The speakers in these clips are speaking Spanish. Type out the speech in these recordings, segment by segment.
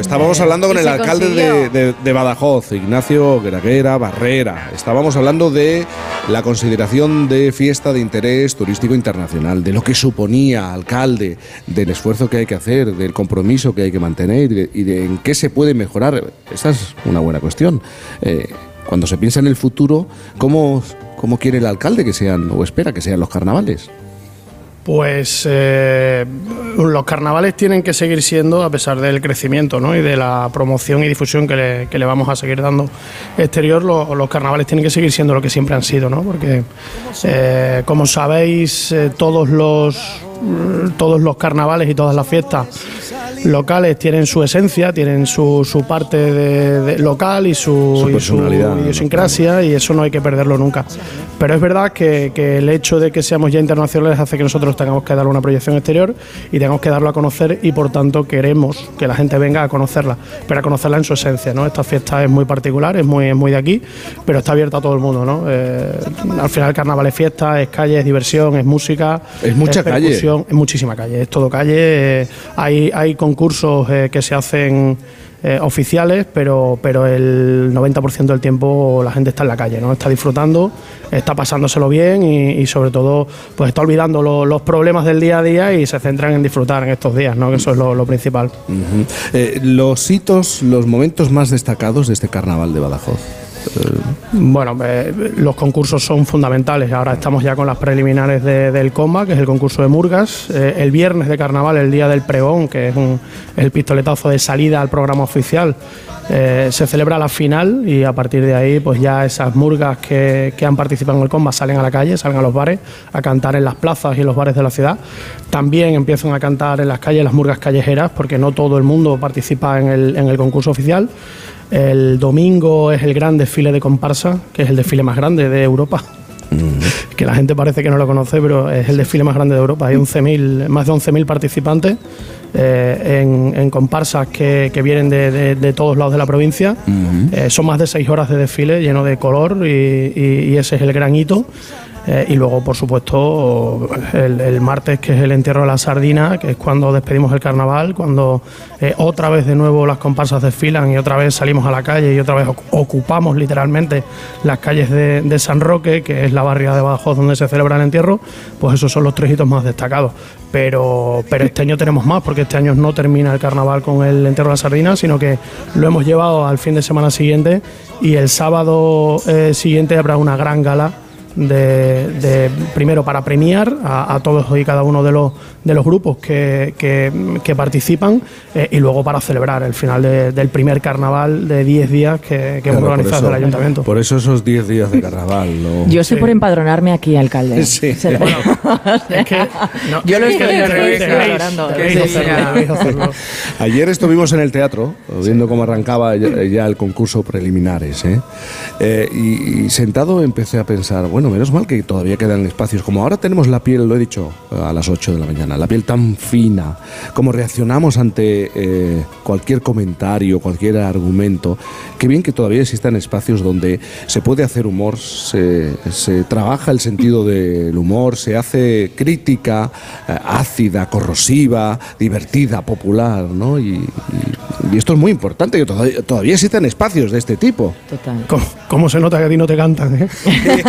Estábamos Eh, hablando con el alcalde de, de- de Badajoz, Ignacio Graguera Barrera. Estábamos hablando de la consideración de fiesta de interés turístico internacional, de lo que suponía, alcalde, del esfuerzo que hay que hacer, del compromiso que hay que mantener y de, y de en qué se puede mejorar. Esta es una buena cuestión. Eh, cuando se piensa en el futuro, ¿cómo, ¿cómo quiere el alcalde que sean o espera que sean los carnavales? Pues eh, los carnavales tienen que seguir siendo, a pesar del crecimiento ¿no? y de la promoción y difusión que le, que le vamos a seguir dando exterior, lo- los carnavales tienen que seguir siendo lo que siempre han sido, ¿no? porque eh, como sabéis, eh, todos los todos los carnavales y todas las fiestas locales tienen su esencia, tienen su, su parte de, de local y su, Su y personalidad, ¿no? idiosincrasia y eso no hay que perderlo nunca. Pero es verdad que, que el hecho de que seamos ya internacionales hace que nosotros tengamos que dar una proyección exterior y tengamos que darlo a conocer y por tanto queremos que la gente venga a conocerla, pero a conocerla en su esencia. ¿no? Esta fiesta es muy particular, es muy, es muy de aquí, pero está abierta a todo el mundo. ¿no? Eh, al final el carnaval es fiesta, es calle, es diversión, es música. Es mucha calle. percusión, Es muchísima calle, es todo calle. eh, hay, hay concursos eh, que se hacen eh, oficiales, pero, pero el 90% del tiempo la gente está en la calle, ¿no? Está disfrutando, está pasándoselo bien y, sobre todo pues está olvidando lo- los problemas del día a día y se centran en disfrutar en estos días, ¿no? Que eso es lo, principal. Eh, los hitos, los momentos más destacados de este carnaval de Badajoz. Bueno, eh, los concursos son fundamentales. Ahora estamos ya con las preliminares de- del Comba, que es el concurso de Murgas. Eh, el viernes de carnaval, el día del pregón, que es un- el pistoletazo de salida al programa oficial, eh, se celebra la final y a partir de ahí, pues ya esas murgas que, que han participado en el Comba salen a la calle, salen a los bares a cantar en las plazas y en los bares de la ciudad. También empiezan a cantar en las calles las murgas callejeras, porque no todo el mundo participa en el, en el concurso oficial. El domingo es el gran desfile de comparsa, que es el desfile más grande de Europa. Que la gente parece que no lo conoce, pero es el desfile más grande de Europa. Hay 11.000, más de 11.000 participantes eh, en, en comparsas que, que vienen de, de- de todos lados de la provincia. Eh, son más de seis horas de desfile lleno de color y, y- y ese es el gran hito. Eh, y luego, por supuesto, el, martes, que es el entierro de la sardina, que es cuando despedimos el carnaval, cuando eh, otra vez de nuevo las comparsas desfilan y otra vez salimos a la calle y otra vez oc- ocupamos literalmente las calles de, de San Roque, que es la barriada de Badajoz donde se celebra el entierro, pues esos son los tres hitos más destacados. Pero, pero este año tenemos más, porque este año no termina el carnaval con el entierro de la sardina, sino que lo hemos llevado al fin de semana siguiente y el sábado eh, siguiente habrá una gran gala de, de- primero para premiar a, a todos y cada uno de los, de los grupos que, que- que participan eh, y luego para celebrar el final de- del primer carnaval de 10 días que, que hemos Claro, organizado el ayuntamiento. Por eso esos 10 días de carnaval. ¿no? Yo estoy por empadronarme aquí, alcalde. Sí. Se- Es que, no, Yo lo estoy- valorando. Sí, sí. Ayer estuvimos en el teatro viendo cómo arrancaba ya, ya el concurso preliminares. ¿eh? Eh, y, y sentado empecé a pensar, bueno, menos mal que todavía quedan espacios. Como ahora tenemos la piel, lo he dicho a las 8 de la mañana, la piel tan fina, como reaccionamos ante eh, cualquier comentario, cualquier argumento. Qué bien que todavía existan espacios donde se puede hacer humor, se, se trabaja el sentido del humor, se hace crítica eh, ácida, corrosiva, divertida, popular, ¿no? Y, y- esto es muy importante, que todavía, todavía existen espacios de este tipo. Total. ¿Cómo, cómo se nota que a ti no te cantan? eh?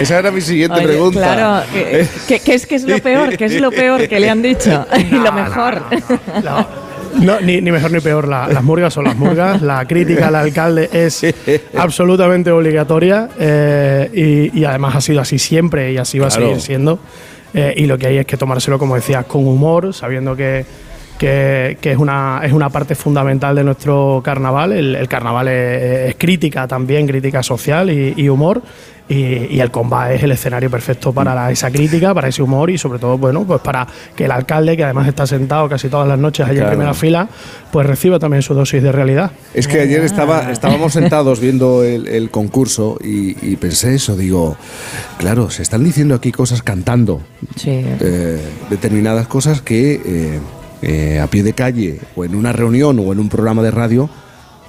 Esa era mi siguiente Oye, pregunta. Claro, ¿qué, qué es que es lo peor? ¿Qué es lo peor que le han dicho? y lo mejor. No, no, ni, ni mejor ni peor. La- las murgas son las murgas. La crítica al alcalde es absolutamente obligatoria eh, y, y además ha sido así siempre y así va a seguir siendo. Eh, y lo que hay es que tomárselo, como decías, con humor, sabiendo que, que, que es, una, es una parte fundamental de nuestro carnaval. El, el carnaval es, es crítica también, crítica social y, y humor. Y, y el combate es el escenario perfecto para la- esa crítica, para ese humor y sobre todo, bueno, pues para que el alcalde, que además está sentado casi todas las noches allí Claro. en primera fila, pues reciba también su dosis de realidad. Es que ayer estaba, estábamos sentados viendo el, el concurso y, y pensé eso, digo, claro, se están diciendo aquí cosas cantando, Sí. eh, determinadas cosas que eh, eh, a pie de calle o en una reunión o en un programa de radio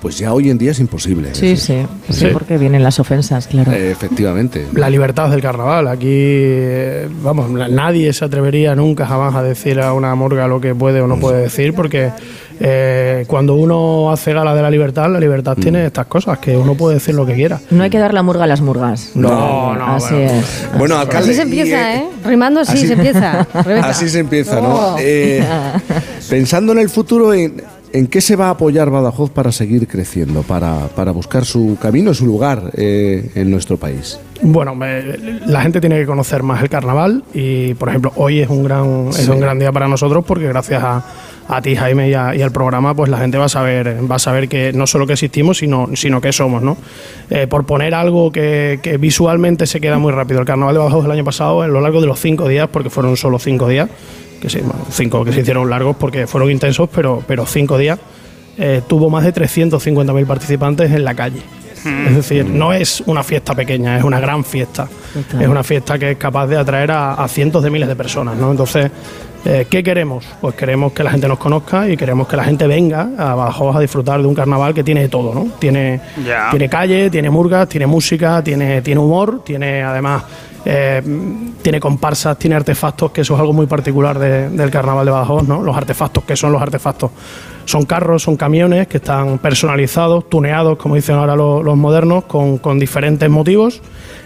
pues ya hoy en día es imposible. Sí, sí, sí, Sí. porque vienen las ofensas, claro. Eh, efectivamente. La libertad del carnaval. Aquí, eh, vamos, na- nadie se atrevería nunca jamás a decir a una murga lo que puede o no puede decir, porque eh, cuando uno hace gala de la libertad, la libertad tiene estas cosas, que uno puede decir lo que quiera. No hay que dar la murga a las murgas. No, no, Así bueno. es. Bueno, alcalde. Así se empieza, eh, ¿eh? Rimando así, así- se empieza. Rebeca. Así se empieza, ¿no? Oh. Eh, pensando en el futuro, en, ¿en qué se va a apoyar Badajoz para seguir creciendo, para, para buscar su camino, su lugar eh, en nuestro país? Bueno, me- la gente tiene que conocer más el carnaval y, por ejemplo, hoy es un gran, es un gran día para nosotros porque gracias a, a ti, Jaime, y, a- y al programa, pues la gente va a saber, va a saber que no solo que existimos, sino, sino que somos, ¿no? Eh, por poner algo que, que visualmente se queda muy rápido. El carnaval de Badajoz del año pasado, a lo largo de los cinco días, porque fueron solo cinco días, que sí, bueno, cinco que se hicieron largos porque fueron intensos, pero, pero cinco días, eh, tuvo más de 350.000 participantes en la calle. Es decir, no es una fiesta pequeña, es una gran fiesta. Es una fiesta que es capaz de atraer a, a cientos de miles de personas, ¿no? Entonces, eh, ¿qué queremos? Pues queremos que la gente nos conozca y queremos que la gente venga a Badajoz a disfrutar de un carnaval que tiene de todo, ¿no? Tiene, tiene calle, tiene murgas, tiene música, tiene, tiene humor, tiene además eh, tiene comparsas, tiene artefactos, que eso es algo muy particular de- del carnaval de Badajoz, ¿no? Los artefactos, ¿qué son los artefactos? Son carros, son camiones que están personalizados, tuneados, como dicen ahora lo- los modernos, con, con diferentes motivos,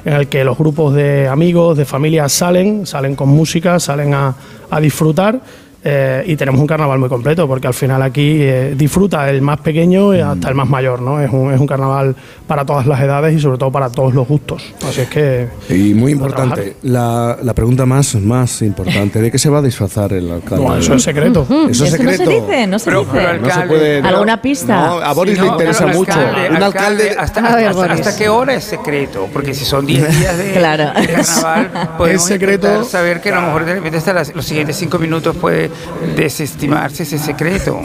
en el que los grupos de amigos, de familias salen, salen con música, salen a, a disfrutar. Eh, y tenemos un carnaval muy completo, porque al final aquí eh, disfruta el más pequeño y hasta el más mayor, ¿no? Es un, es un carnaval para todas las edades y sobre todo para todos los gustos. Así es que Y muy a importante, la, la pregunta más, más importante, ¿de qué se va a disfrazar el alcalde? Bueno, eso es secreto. Eso es Eso no se secreto. dice, no se Pero- dice. pero No se Alcalde, puede. no. ¿Alguna pista? No, a Boris Sí, le no, interesa mucho. alcalde, un alcalde. hasta, hasta- Boris. hasta qué hora es secreto? Porque si son 10 días de, Claro. de carnaval, podemos secreto. intentar saber que a lo mejor de repente hasta las- los siguientes 5 minutos puede desestimarse ese secreto.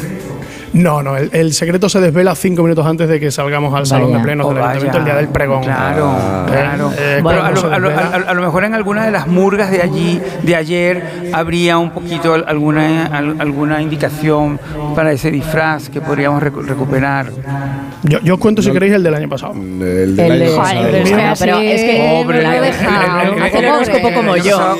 No, no, el, el secreto se desvela cinco minutos antes de que salgamos al salón de plenos Oh, del ayuntamiento el día del pregón. Claro, Ah. claro. Eh, Pero bueno, a, lo, a lo- a- a lo mejor en alguna de las murgas de allí, de ayer, habría un poquito al- alguna, al- alguna indicación para ese disfraz que podríamos recu- recuperar. Yo, yo os cuento si queréis el del año pasado. El del El año de- pasado. Pero es que lo he el- dejado. horóscopo como yo.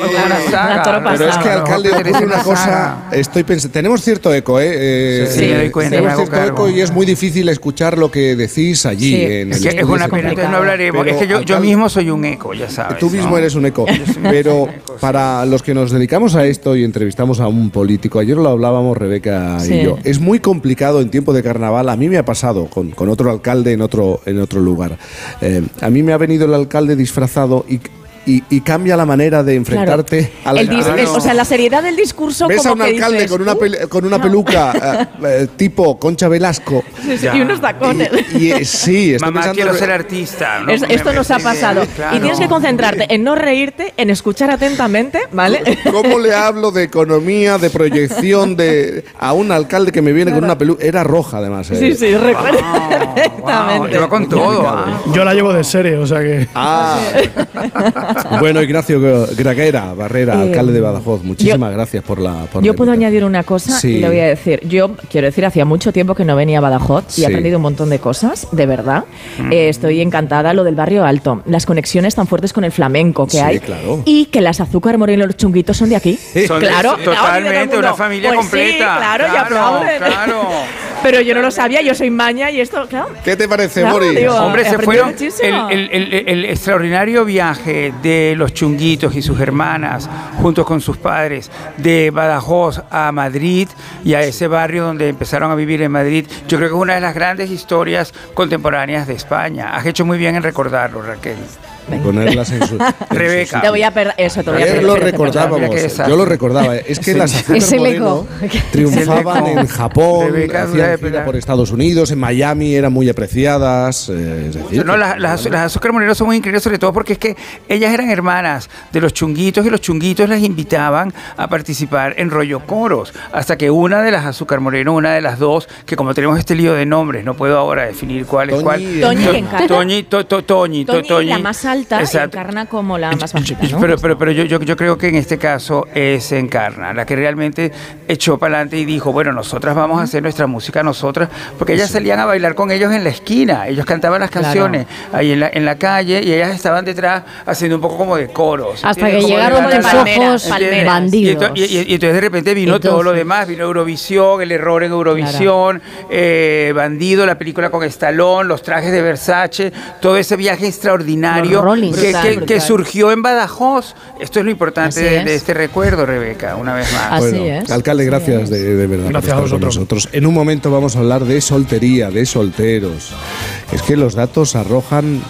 Pero es que, alcalde, ocurre una cosa. Estoy pensando. Tenemos cierto eco, ¿eh? Eh, Sí, me doy cuenta, Tenemos cierto eco y es muy difícil escuchar lo que decís allí. Es una pena, entonces no hablaremos. Es que yo, mismo soy un eco, ya sabes. Tú mismo ¿no? eres un eco. Pero eco, sí. para los que nos dedicamos a esto y entrevistamos a un político, ayer lo hablábamos Rebeca Sí. y yo, es muy complicado en tiempo de carnaval. A mí me ha pasado con, con otro alcalde en otro, en otro lugar. Eh, a mí me ha venido el alcalde disfrazado y, y, y cambia la manera de Claro. enfrentarte a la El dis- Claro. el- O sea, la seriedad del discurso Ves a como un que alcalde dices, con una, "Uh". con una peluca eh, eh, tipo Concha Velasco. Sí, sí, y unos tacones. Y, y, eh, sí, estoy Mamá, pensando- quiero ser artista. ¿no? Es- esto nos ha Sí, pasado. claro. Y tienes que concentrarte en no reírte, en escuchar atentamente, ¿vale? ¿Cómo le hablo de economía, de proyección de a un alcalde que me viene con una peluca? Era roja, además. eh. Sí, sí, recuerdo Wow, wow, perfectamente. Lleva con todo. Yo la llevo de serie, o sea que. Ah. bueno, Ignacio Graguera, Barrera, Eh, alcalde de Badajoz, muchísimas gracias por la. por Yo la puedo añadir una cosa Sí. y le voy a decir. Yo quiero decir, hacía mucho tiempo que no venía a Badajoz y Sí. he aprendido un montón de cosas, de verdad. Eh, estoy encantada lo del barrio alto, las conexiones tan fuertes con el flamenco que Sí, hay claro. y que las azúcar moreno y los chunguitos son de aquí. Son de- claro, totalmente, una familia Pues completa. Sí, claro, y Claro, aplauden. claro. Pero yo no lo sabía, yo soy maña y esto, claro. ¿Qué te parece, Claro, Boris? digo, Hombre, se fueron. El, el- el- el extraordinario viaje de los chunguitos y sus hermanas, junto con sus padres, de Badajoz a Madrid y a ese barrio donde empezaron a vivir en Madrid, yo creo que es una de las grandes historias contemporáneas de España. Has hecho muy bien en recordarlo, Raquel. Ponerlas en su. Rebeca. Te voy a perder eso, te voy a perder. lo recordábamos, yo lo recordaba. Es que Sí. las azúcar moreno triunfaban en Japón, hacían gira por Estados Unidos, en Miami eran muy apreciadas. eh, es decir, No, las, las, las azúcar morenos son muy increíbles, sobre todo porque es que ellas eran hermanas de los chunguitos y los chunguitos las invitaban a participar en rollo coros. Hasta que una de las azúcar moreno, una de las dos, que como tenemos este lío de nombres, no puedo ahora definir cuál es cuál. y Toñi. Toñi, to- to- Toñi, to- Toñi, Toñi. la más alta y encarna como la más bajita, ¿no? Pero, pero, pero yo, yo, yo creo que en este caso es Encarna, la que realmente echó para adelante y dijo, bueno, nosotras vamos a hacer nuestra música nosotras, porque ellas salían a bailar con ellos en la esquina, ellos cantaban las Claro. canciones ahí en la, en la calle y ellas estaban detrás haciendo un poco como de coros. Hasta que llegaron palmeras, ojos palmeras. Bandidos. y- y- y entonces de repente vino todo lo demás, vino Eurovisión, el error en Eurovisión, eh, Bandido, la película con Stallone, los trajes de Versace, todo ese viaje extraordinario Que, Brutal, que- que brutal. surgió en Badajoz. Esto es lo importante de, es. de este recuerdo, Rebeca, una vez más. Así Bueno, es. Alcalde, gracias de, de verdad. por Gracias a estar con vosotros. nosotros. En un momento vamos a hablar de soltería, de solteros. Es que los datos arrojan